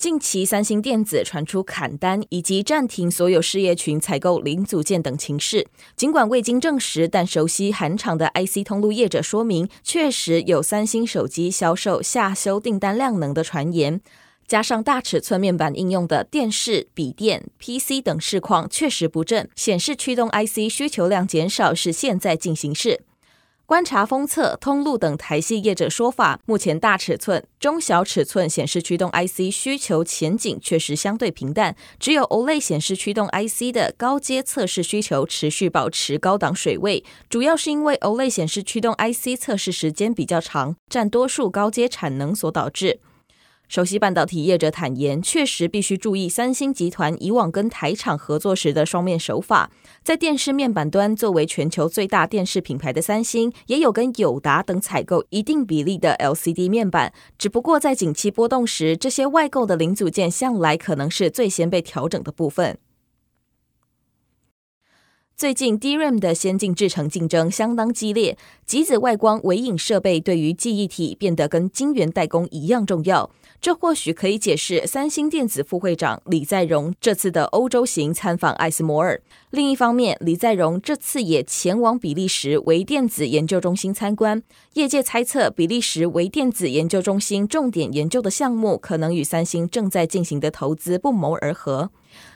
近期，三星电子传出砍单以及暂停所有事业群采购零组件等情势。尽管未经证实，但熟悉韩厂的 IC 通路业者说明，确实有三星手机销售下修订单量能的传言。加上大尺寸面板应用的电视、笔电、PC 等市况确实不振，显示驱动 IC 需求量减少是现在进行式。观察封测、通路等台系业者说法，目前大尺寸、中小尺寸显示驱动 IC 需求前景确实相对平淡，只有 OLED 显示驱动 IC 的高阶测试需求持续保持高档水位，主要是因为 OLED 显示驱动 IC 测试时间比较长，占多数高阶产能所导致。首席半导体业者坦言，确实必须注意三星集团以往跟台厂合作时的双面手法。在电视面板端，作为全球最大电视品牌的三星，也有跟友达等采购一定比例的 LCD 面板。只不过在景气波动时，这些外购的零组件向来可能是最先被调整的部分。最近 DRAM 的先进制程竞争相当激烈，极紫外光微影设备对于记忆体变得跟晶圆代工一样重要。这或许可以解释三星电子副会长李在镕这次的欧洲行参访艾斯摩尔。另一方面，李在镕这次也前往比利时微电子研究中心参观。业界猜测，比利时微电子研究中心重点研究的项目可能与三星正在进行的投资不谋而合。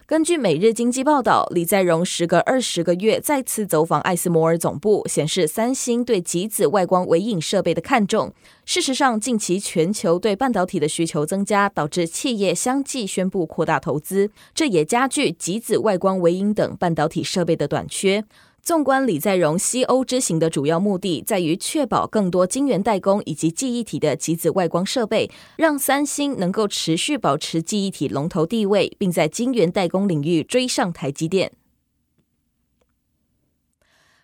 根据《每日经济报道》，李在镕时隔二十个月再次走访艾斯摩尔总部，显示三星对极紫外光微影设备的看重。事实上，近期全球对半导体的需求增加，导致企业相继宣布扩大投资，这也加剧极紫外光微影等半导体设备的短缺。纵观李在镕西欧之行的主要目的，在于确保更多晶圆代工以及记忆体的极紫外光设备，让三星能够持续保持记忆体龙头地位，并在晶圆代工领域追上台积电。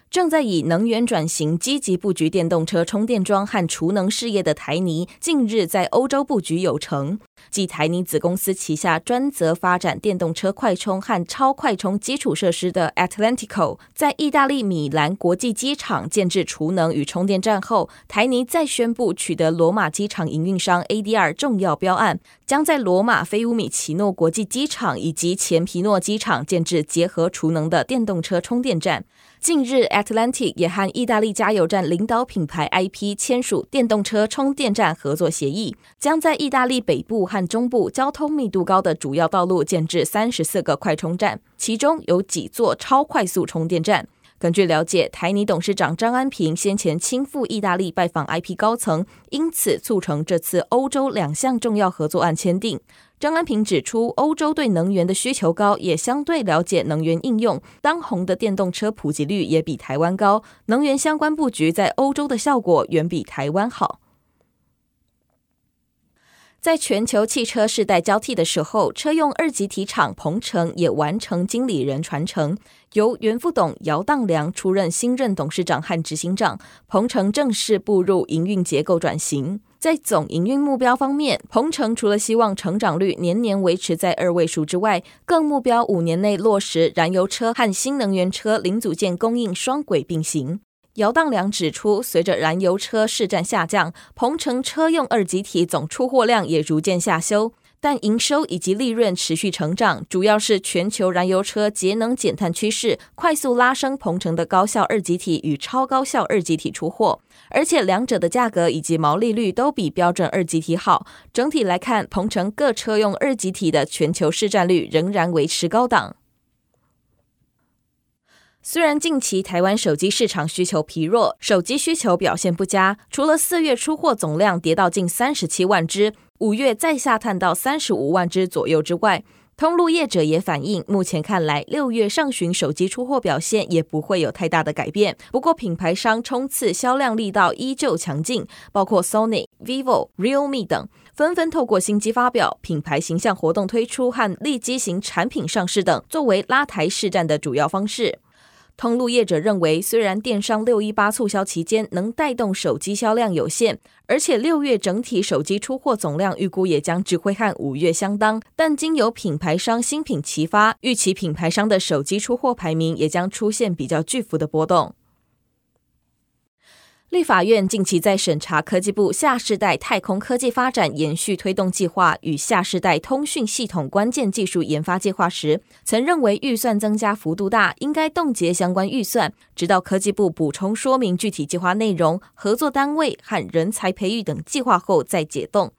正在以能源转型积极布局电动车充电桩和储能事业的台泥，近日在欧洲布局有成。继台泥子公司旗下专责发展电动车快充和超快充基础设施的 Atlantico，在意大利米兰国际机场建置储能与充电站后，台泥再宣布取得罗马机场营运商 ADR 重要标案，将在罗马菲乌米奇诺国际机场以及前皮诺机场建置结合储能的电动车充电站。近日，Atlantic 也和意大利加油站领导品牌 IP 签署电动车充电站合作协议，将在意大利北部和中部交通密度高的主要道路建置三十四个快充站，其中有几座超快速充电站。根据了解，台泥董事长张安平先前亲赴意大利拜访 IP 高层，因此促成这次欧洲两项重要合作案签订。张安平指出，欧洲对能源的需求高，也相对了解能源应用。当红的电动车普及率也比台湾高，能源相关布局在欧洲的效果远比台湾好。在全球汽车世代交替的时候，车用二级体厂鹏程也完成经理人传承，由原副董姚荡良出任新任董事长和执行长，鹏程正式步入营运结构转型。在总营运目标方面，鹏程除了希望成长率年年维持在二位数之外，更目标五年内落实燃油车和新能源车零组件供应双轨并行。姚荡良指出，随着燃油车市占下降，鹏程车用二极体总出货量也逐渐下修，但营收以及利润持续成长，主要是全球燃油车节能减碳趋势快速拉升鹏程的高效二极体与超高效二极体出货，而且两者的价格以及毛利率都比标准二极体好。整体来看，鹏程各车用二极体的全球市占率仍然维持高档。虽然近期台湾手机市场需求疲弱，手机需求表现不佳，除了四月出货总量跌到近三十七万只，五月再下探到三十五万只左右之外，通路业者也反映，目前看来六月上旬手机出货表现也不会有太大的改变。不过品牌商冲刺销量力道依旧强劲，包括 Sony、Vivo、Realme 等，纷纷透过新机发表、品牌形象活动推出和利基型产品上市等，作为拉抬市占的主要方式。通路业者认为，虽然电商六一八促销期间能带动手机销量有限，而且六月整体手机出货总量预估也将只会和五月相当，但经由品牌商新品齐发，预期品牌商的手机出货排名也将出现比较巨幅的波动。立法院近期在审查科技部下世代太空科技发展延续推动计划与下世代通讯系统关键技术研发计划时，曾认为预算增加幅度大，应该冻结相关预算，直到科技部补充说明具体计划内容、合作单位和人才培育等计划后再解冻。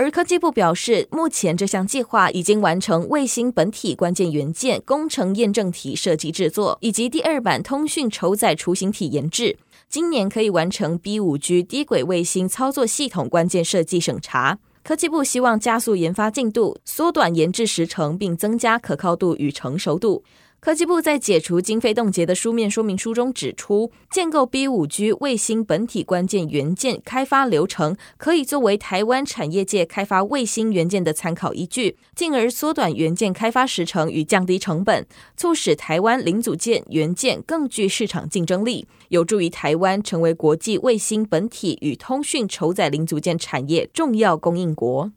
而科技部表示，目前这项计划已经完成卫星本体关键元件工程验证体设计制作，以及第二版通讯酬载雏形体研制。今年可以完成 B5G 低轨卫星操作系统关键设计审查。科技部希望加速研发进度，缩短研制时程，并增加可靠度与成熟度。科技部在解除经费冻结的书面说明书中指出，建构 B5G 卫星本体关键元件开发流程，可以作为台湾产业界开发卫星元件的参考依据，进而缩短元件开发时程与降低成本，促使台湾零组件元件更具市场竞争力，有助于台湾成为国际卫星本体与通讯酬载零组件产业重要供应国。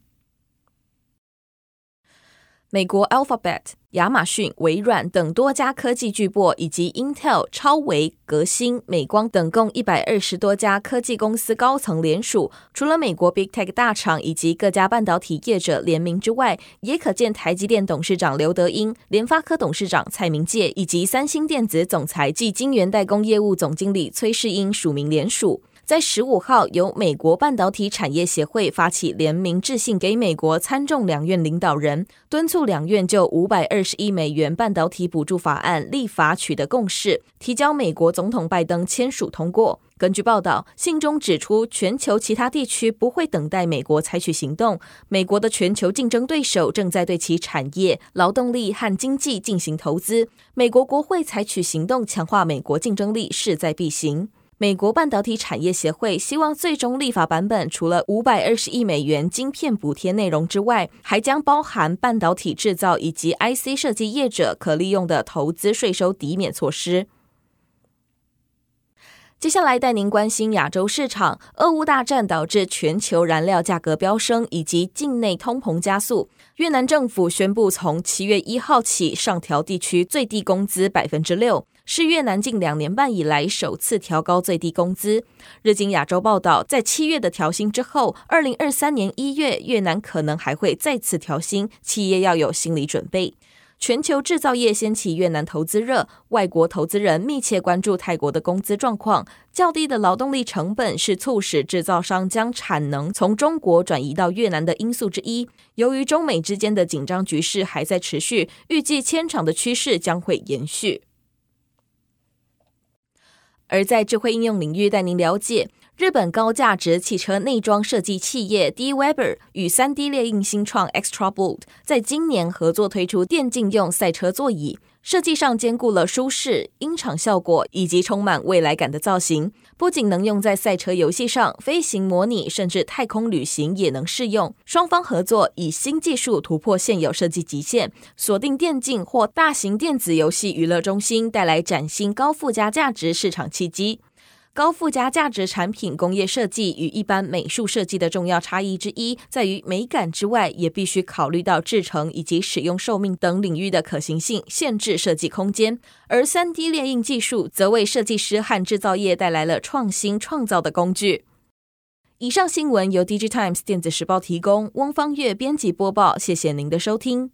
美国 Alphabet。亚马逊、微软等多家科技巨擘，以及 Intel、超微、革新、美光等共一百二十多家科技公司高层联署，除了美国 Big Tech 大厂以及各家半导体业者联名之外，也可见台积电董事长刘德英、联发科董事长蔡明介以及三星电子总裁暨晶圆代工业务总经理崔世英署名联署。在十五号，由美国半导体产业协会发起联名致信给美国参众两院领导人，敦促两院就五百二十亿美元半导体补助法案立法取得共识，提交美国总统拜登签署通过。根据报道，信中指出，全球其他地区不会等待美国采取行动，美国的全球竞争对手正在对其产业、劳动力和经济进行投资，美国国会采取行动强化美国竞争力势在必行。美国半导体产业协会希望最终立法版本除了五百二十亿美元晶片补贴内容之外，还将包含半导体制造以及 IC 设计业者可利用的投资税收抵免措施。接下来带您关心亚洲市场，俄乌大战导致全球燃料价格飙升，以及境内通膨加速。越南政府宣布从七月一号起上调地区最低工资百分之六，是越南近两年半以来首次调高最低工资。日经亚洲报道，在七月的调薪之后，二零二三年一月越南可能还会再次调薪，企业要有心理准备。全球制造业掀起越南投资热，外国投资人密切关注泰国的工资状况。较低的劳动力成本是促使制造商将产能从中国转移到越南的因素之一。由于中美之间的紧张局势还在持续，预计迁厂的趋势将会延续。而在智慧应用领域，带您了解。日本高价值汽车内装设计企业 D Weber 与 3D 列印新创 Extraboot 在今年合作推出电竞用赛车座椅，设计上兼顾了舒适、音场效果以及充满未来感的造型，不仅能用在赛车游戏上，飞行模拟甚至太空旅行也能适用。双方合作以新技术突破现有设计极限，锁定电竞或大型电子游戏娱乐中心，带来崭新高附加价值市场契机。高附加价值产品工业设计与一般美术设计的重要差异之一，在于美感之外，也必须考虑到制成以及使用寿命等领域的可行性，限制设计空间。而 3D 列印技术则为设计师和制造业带来了创新创造的工具。以上新闻由 DigiTimes 电子时报提供，翁方月编辑播报，谢谢您的收听。